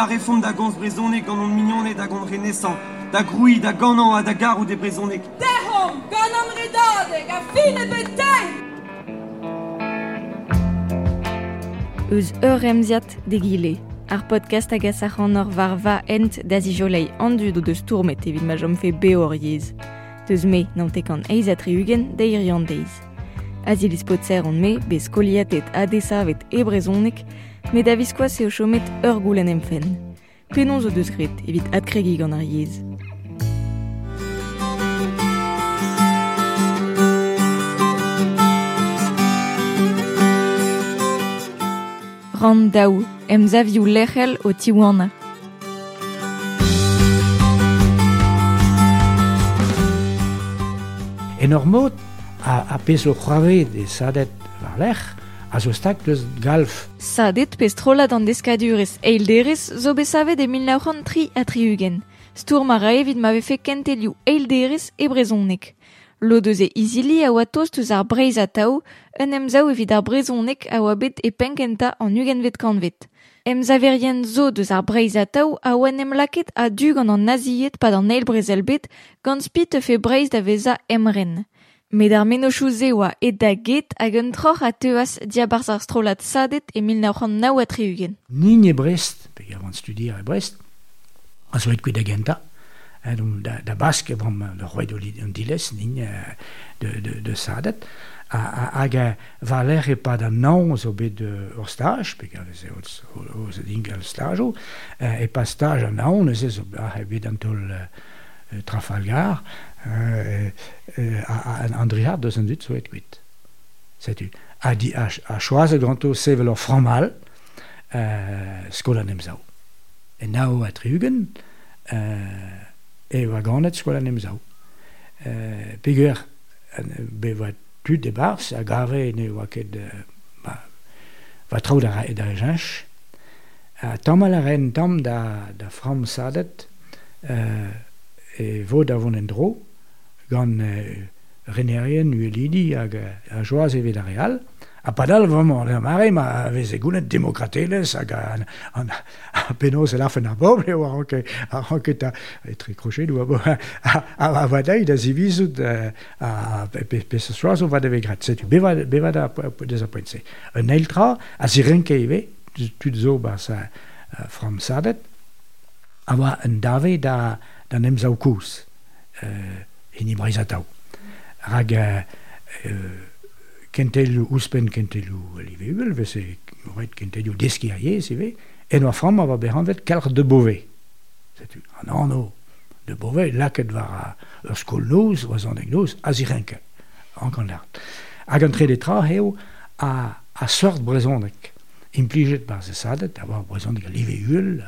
derchel a refond da gons brezonek gant an mignonnet da gant renesan, da groui, da ganan a da garou de brezonek. Dehom, gant an redadeg, a fin e betei Eus ur emziat de gile. Ar podcast hag a sachan ur var va ent da zijolei andu do deus tourmet evit ma jom fe beor yez. Deus me nantek an eiz a triugen da irian deiz. Azil ispotser on me, bez koliatet adesavet e brezonek, me da viskoaz eo chomet ur goulen emfen. Penon zo deus gret evit adkregi gant ar yez. Ran daou, em zavioù lechel o tiwana. En ur mod a, a pez o c'hoavet e sadet war lec'h, a zo stak deus galf. Sadet pez trollad an deskadurez eilderez zo besavet e 1903 a triugen. Stour ma raevit ma vefe kentelioù eilderez e brezonnek. Lo deus e izili a oa toz deus ar breiz a tao, un emzao evit ar brezonnek a oa bet e penkenta an ugenvet kanvet. Emzaverien zo deus ar breiz a tao a oa nem laket a du an an naziet pad an eil brezel bet, gant spit e fe breiz da veza emren. Med ar menochoù zewa e da get hag un troc'h a teuas diabarz ar strolat sadet e 1993-ugen. Nin e Brest, pe avant studier e Brest, a zoet ket agenta, eh, donc, da, da bask vam le roi de l'Indilès, nin de, de, de sadet, hag a valer e pa da nan zo bet ur stage, pe gav eze oz se ding al stajo, e pa stage a naon ne zo bet an tol Trafalgar, an driad deus an dud soet gwit. Setu, a, di, a, a choaz ganto sevel ur framal euh, skolan em zao. E nao a triugen euh, e oa ganet skolan em zao. Euh, Peger, be oa tu de bars, a gare ne oa ket ba, va trao da, da jench, a tam a ren tam da, da fram sadet euh, e vo da von en dro, gant euh, renerien uelidi hag a joaz evet a real, a padal vamant ar mare ma vez egounet demokratelez hag an, an, a penoz el afen a bob leo ar anke, ar anke ta etre krochet dou a bo a, a, vadai da zivizout a, a se soaz o vad eve grat setu bevad, bevad a dez un eltra a zirenke eve tud zo ba sa fram sadet a wa un dave da da nemzaou kous euh, hini brezataou. Rag a euh, kentel ouspen kentel ou vese oret kentel ou deski aie, se ve, en oa fram ava berran kalr de bove. Setu, an an de bove, laket var a ur skol noz, oa zan deg noz, a zirenke, an kan lart. Hag an tre tra heo a, a sort brezonek. implijet bar se sadet, a war brezon gant liveul,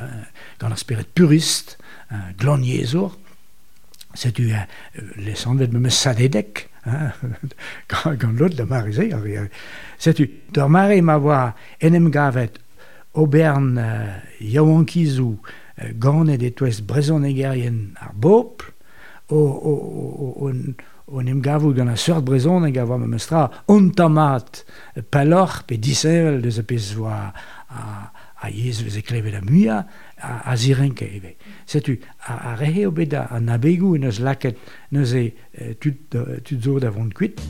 gant ar spiret purist, glan yezor, setu a lesandet me meus sadedek, gant lot da marize, setu, d'ar mare ma oa enem gavet obern uh, yaouankizou uh, ganet et ouest brezon egerien ar bop, o, o, o, o, on em gavou gant a seurt brezon hag a me mestra on tamat palor pe disevel deus a pez voa a, a yezvez e klevet a muia a, a zirenke eve. Setu, a, a rehe obeda, a nabegou neus laket neus e tud, tud zo da vont kuit.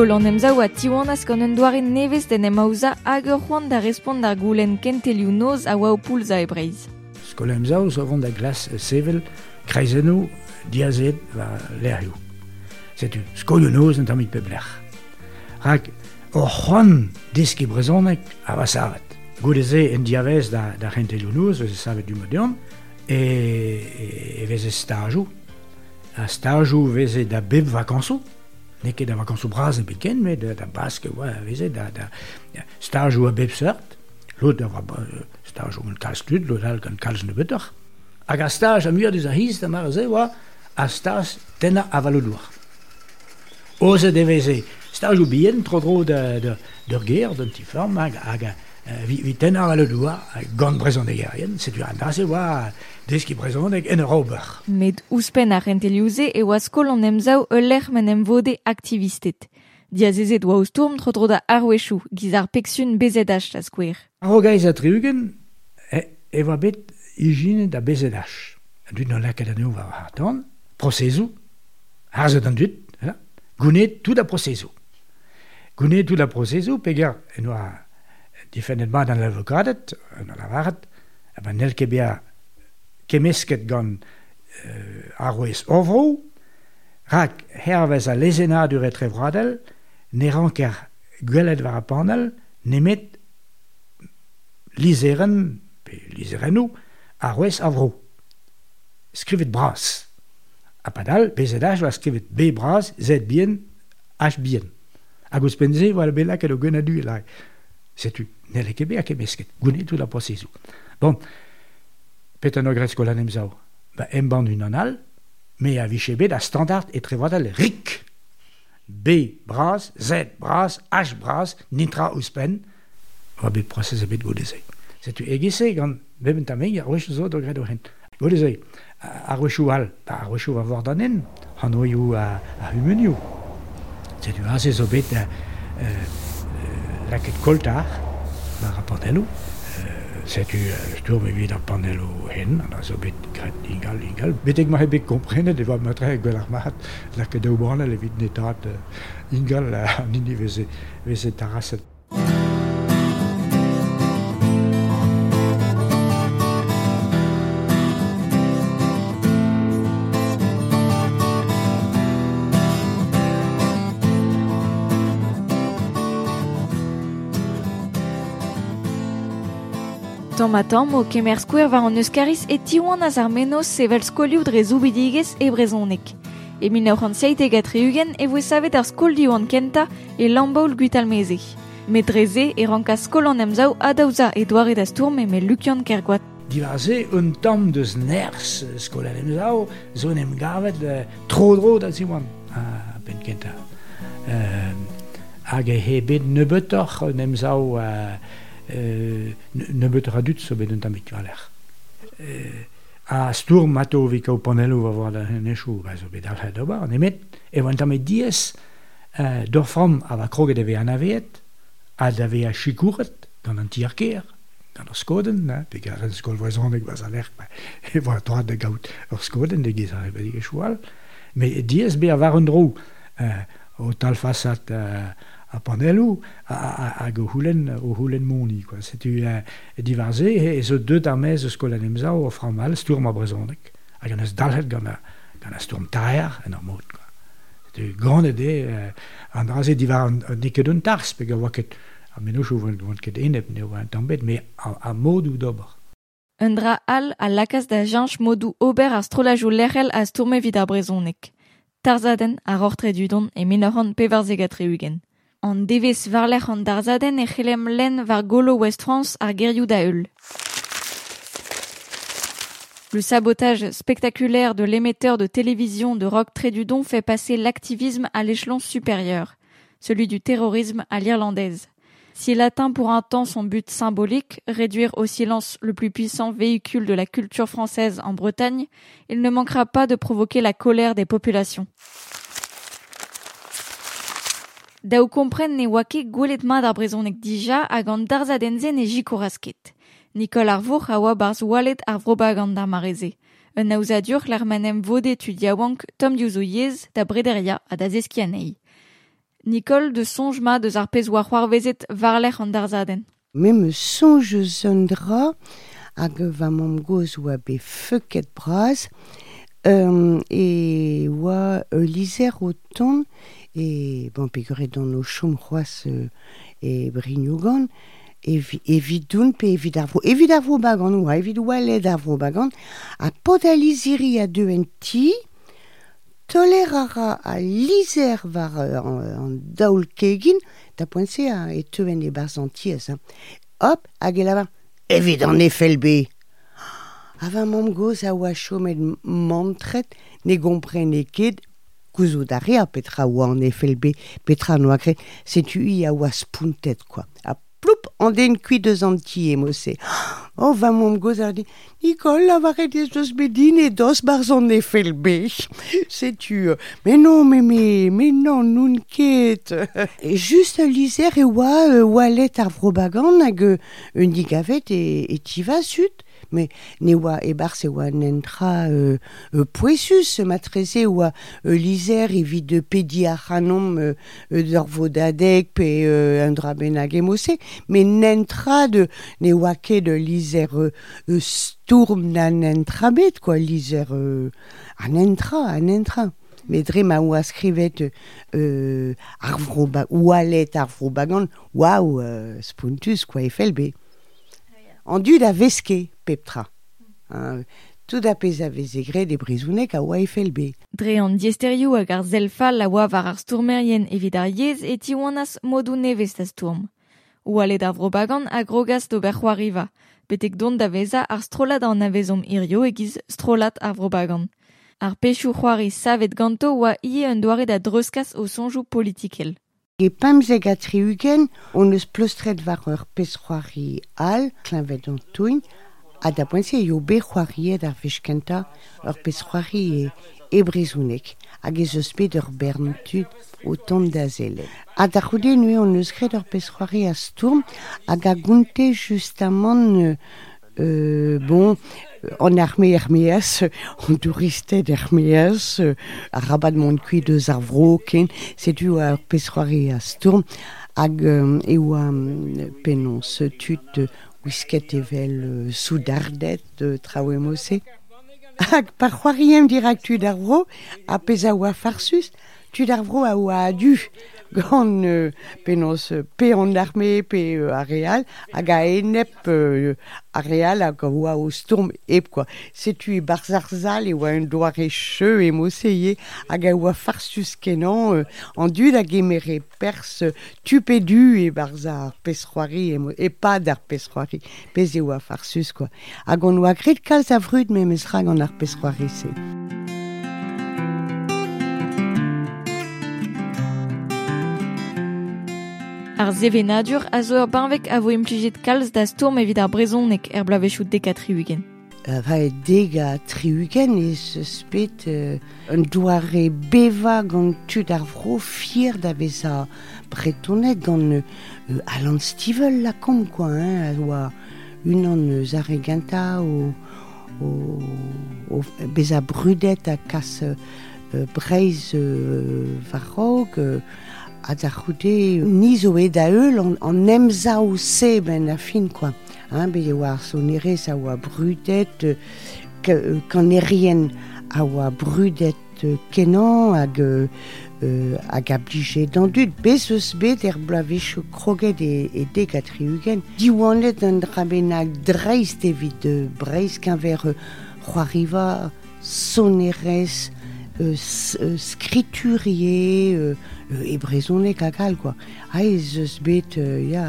Kolan emzao a tiwanaz gant un doare nevez den emaouza hag ur c'hoant da respond ar goulen kentelioù noz a oa o poulza e breiz. Skola emza ouz da glas sevel kreizenou diazet va lerioù. Setu, skolioù noz an tamit pe blec'h. Hag ur c'hoant deski brezonek a va savet. Goudeze en diavez da, da kentelioù noz, veze savet du modern, e, e, e veze stajou. A stajou veze da beb vakansou, ne ket da vakañs o braz e beken, me da, da baske, oa, veze, da, da, da staj a bep seurt, lot da oa staj un kalz tud, lot al gant kalz ne betor. Hag a staj a muir deus a hiz, da mar ze oa, a staj tenna avalodour. Oze de veze, staj ou bien, tro dro de, de, de, da ger, d'un ti form, hag, hag, hag, vi tennar a doa, gant brezon e gerien, setu an da se oa deski brezondeg en ur Met ouspen ar rentelioze e oa skol an emzao ul lec'h men em vode aktivistet. Dia zezet oa ousturm tro da arwechou, giz ar peksun bezedach da skwer. Ar gaiz a triugen, e, e oa bet ijine da bezedach. Dut non lakaet an eo war hartan, prosezou, harzet an dut, gounet tout da prosezou. Gounet tout da prosezou, pegar en oa difennet mat an l'avokadet, an lavaret, ben nel kebia kemisket kemesket gant euh, arwez ovro, rak hervez a lezena du retrevradel, ne ranker gwelet war a panel, nemet lizeren, pe lizerenou, arwez avro. Skrivet bras. A padal, bezedaj, va skrivet B bras, Z bien, H bien. Agus penze, wala bela ket o gwenadur lai. setu nele kebe a kebesket, gounet tout la posezou. Bon, pet an grez kolan emzao, ba emban un anal, me a vichebe da standard e trevoadal rik. B bras, Z bras, H bras, nitra ouspen, va bet proses bet godezei. Setu egise gant beben tameg a roch zo do gred o hent. Godezei, a rochou al, ba a rochou a vor danen, han oioù a, a humenioù. Setu a se zo bet... uh, euh, laket koltar war a panello. Setu stur evit ar panello hen, an a zo bet gret ingal, ingal. Betek ma ebet komprenet, e oa matre gwell ar mat, laket daou banel evit netat igal an ini veze, veze taraset. Automatom, Kemersquare va en euskaris etiuanaz armenos sevelskoliud rezubidigez ebrezonek. E 1971 e voe savet ar skoldiuan kenta e lambaul guitalmeze. Metreze e ranka skolan emzau adauza e doare da sturme me lukian kergoat. Divaze un tam deus ners skolan emzau, zon em gavet euh, le trodro da ziwan a ah, ben kenta. Uh, hag e hebet nebetor nemzau... Uh, euh, ne beutra dut so bet un tamit valer. Euh, a stour mato vi kao panelo va voir da ne chou va so bet al da ne met e van tamet dies euh, dor fram a va kroget de an avet a da ve a chikouret gant an tierker gant ar skoden ne pe gar an skol voisin dek zaler, aler e va droit de gaut ar skoden de giz ar e choual me dies be a var un dro euh, o tal fasat euh, a panelou a, a, a go houlen o houlen moni quoi setu uh, divarze e zo deut ar mez eus kolan emza o framal stourm a brezonek a an eus dalhet gant a, gant a stourm taer en ar mod quoi tu gant ede uh, an draze divar an, an diket un tars pe a oa ket a menoch o vant ket enep ne oa an tambet me a, a mod ou d'ober Un dra al a lakas da janch modou ober ar strolajou lerel a stourmevid ar brezonek. Tarzaden a rortre dudon e minoran pevar zegat reugen. France. Le sabotage spectaculaire de l'émetteur de télévision de Rock Trédudon fait passer l'activisme à l'échelon supérieur, celui du terrorisme à l'irlandaise. S'il atteint pour un temps son but symbolique, réduire au silence le plus puissant véhicule de la culture française en Bretagne, il ne manquera pas de provoquer la colère des populations. Daou kompren ne oa ket gwelet mat ar brezonek dija hag an darzadenzen e jikoraz Nicole Nikol ar vour a oa barz walet ar vroba ar mareze. Un aouzadur l'ar manem vode tu diawank tom diouzo yez da brederia a da zeskianei. Nikol de sonj ma deus ar pez oa c'hoar vezet varler an darzaden. Me me sonj un dra hag va mom goz oa be feuket braz Euh, et wa euh, liser autant et bon pegure dans nos chomroas euh, et brignogan evidun pe evidavo evidavo bagan wa evidouale davo bagan a podaliziri a deenti tolerara a liser var euh, en, daul kegin ta pointe a et teuen e barzanties hop a gelava evid en effet le Ava mom goz a oa chomet mantret ne gomprene ket gouzo da rea petra oa an efelbe petra no akre setu i a oa spuntet quoi. A ploup, an den kuit deus an ti. Oh, va mom goz ar di, Nicole, la varet ez deus bedin e dos bar zon e fel bech. tu mais non, mais, mais, mais non, nun ket. et just liser e oa, euh, oalet ar vrobagan hag un digavet e, e tiva sut mais ne oa e bar se oa nentra euh, euh, poesus matreze oa euh, liser evit de pedi a euh, euh, pe euh, nentra de ne de liser euh, euh, na bet quoi liser euh, a nentra a nentra mais dre ma oa skrivet euh, vrobagan, waouh, euh, spuntus, quoi, FLB. an dud a veske peptra. Hein, tout a pez a vezegre de brizounek a oa FLB. Dre an diesterioù hag ar zelfa la oa var ar stourmerien evit ar yez e ti oanas modou nevez da stourm. Ou ale da vrobagan a grogaz d'ober c'hoariva, betek don da veza ar strolad an avezom irio egiz strolat ar vrobagan. Ar pechou c'hoari savet ganto oa ie un doare da dreuskaz o sonjou politikel. E pemzeg a triugen, on eus plustret var ur pesroari al, klinvet an touin, a da poense eo be ur pesroari e, e brezounek, hag ez eus bet ur o da zele. A da c'houde on eus gret ur pesroari a stourm, hag euh, euh, bon, euh, onarmé Hermias, euh, onduristet Hermias, a euh, rabat mont kui deus ar vroken, setu a ur pesroari a storm, hag e oa penons tut wisket evel soudardet traouemose. Hag par c'hoariem dirak tu d'ar vro, a peza oa farsus, tu d'Arvro a oa adu, gant euh, penos euh, pe an arme pe euh, areal hag a enep euh, areal hag a oa o storm ep quoi setu e barzarzal e oa un doare cheu e moseye hag a farsus kenan euh, an dud hag emere pers tupedu e barzar pesroari e, e pa d'ar pesroari farsus quoi hag an oa gret kalz a vrud me ar. Ar zevenadur a zo ur banvek a vo implijet kalz da stourm evit ar brezonek er blavechou deka triugen. Uh, va e dega triugen e eus spet uh, un doare beva gant tud ar vro fier da vez a bretonet gant uh, Alan Stivel la kom quoi, hein, a oa un an eus areganta o, o, o bez a brudet a kas uh, breiz uh, varog, uh, a da c'houde ni zo e da ben a fin quoi. Hein, be brudet, euh, brudet euh, kenan hag euh, euh, hag a. Bez eus bet er blavechou kroget drabenag dreist evit de breiz ver euh, c'hoariva euh, euh, euh, ebrezonek akalkoa. Haiz eus bet, ya,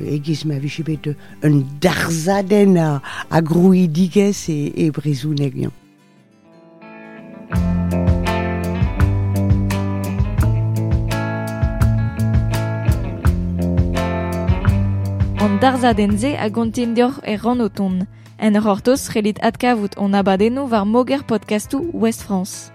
egiz ma viche bet, un darzaden a, a grouidigez e, e brezounek bian. An darzadenze a gontin dior e. En hortoz relit atkavout on abadeno var moger podcastu West France.